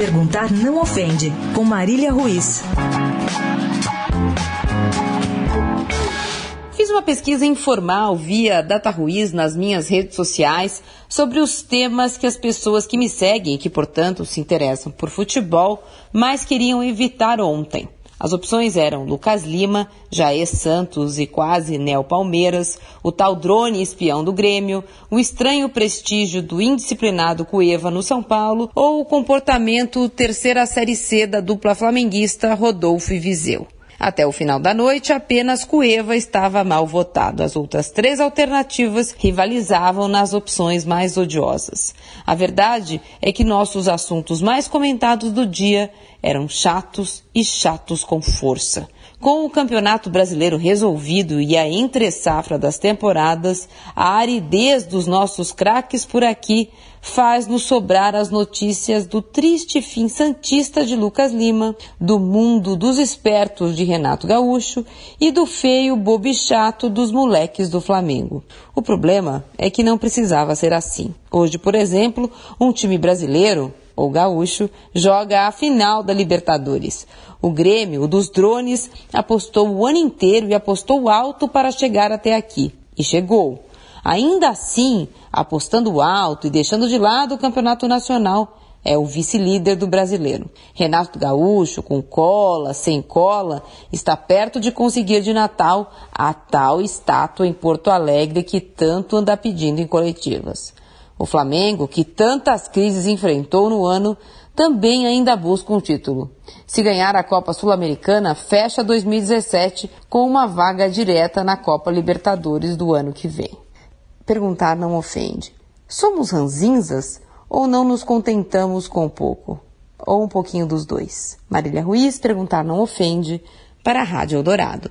Perguntar não ofende, com Marília Ruiz. Fiz uma pesquisa informal via Data Ruiz nas minhas redes sociais sobre os temas que as pessoas que me seguem e que, portanto, se interessam por futebol, mais queriam evitar ontem. As opções eram Lucas Lima, Jair Santos e quase Nel Palmeiras, o tal drone espião do Grêmio, o estranho prestígio do indisciplinado Cueva no São Paulo ou o comportamento terceira série C da dupla flamenguista Rodolfo e Viseu. Até o final da noite, apenas Cueva estava mal votado. As outras três alternativas rivalizavam nas opções mais odiosas. A verdade é que nossos assuntos mais comentados do dia eram chatos e chatos com força. Com o Campeonato Brasileiro resolvido e a entre-safra das temporadas, a aridez dos nossos craques por aqui faz-nos sobrar as notícias do triste fim santista de Lucas Lima, do mundo dos espertos de Renato Gaúcho e do feio bobichato dos moleques do Flamengo. O problema é que não precisava ser assim. Hoje, por exemplo, um time brasileiro ou gaúcho, joga a final da Libertadores. O Grêmio, o dos drones, apostou o ano inteiro e apostou alto para chegar até aqui. E chegou. Ainda assim, apostando alto e deixando de lado o campeonato nacional, é o vice-líder do brasileiro. Renato Gaúcho, com cola, sem cola, está perto de conseguir de Natal a tal estátua em Porto Alegre que tanto anda pedindo em coletivas. O Flamengo, que tantas crises enfrentou no ano, também ainda busca um título. Se ganhar a Copa Sul-Americana, fecha 2017 com uma vaga direta na Copa Libertadores do ano que vem. Perguntar não ofende. Somos ranzinzas ou não nos contentamos com pouco? Ou um pouquinho dos dois? Marília Ruiz, perguntar não ofende, para a Rádio Eldorado.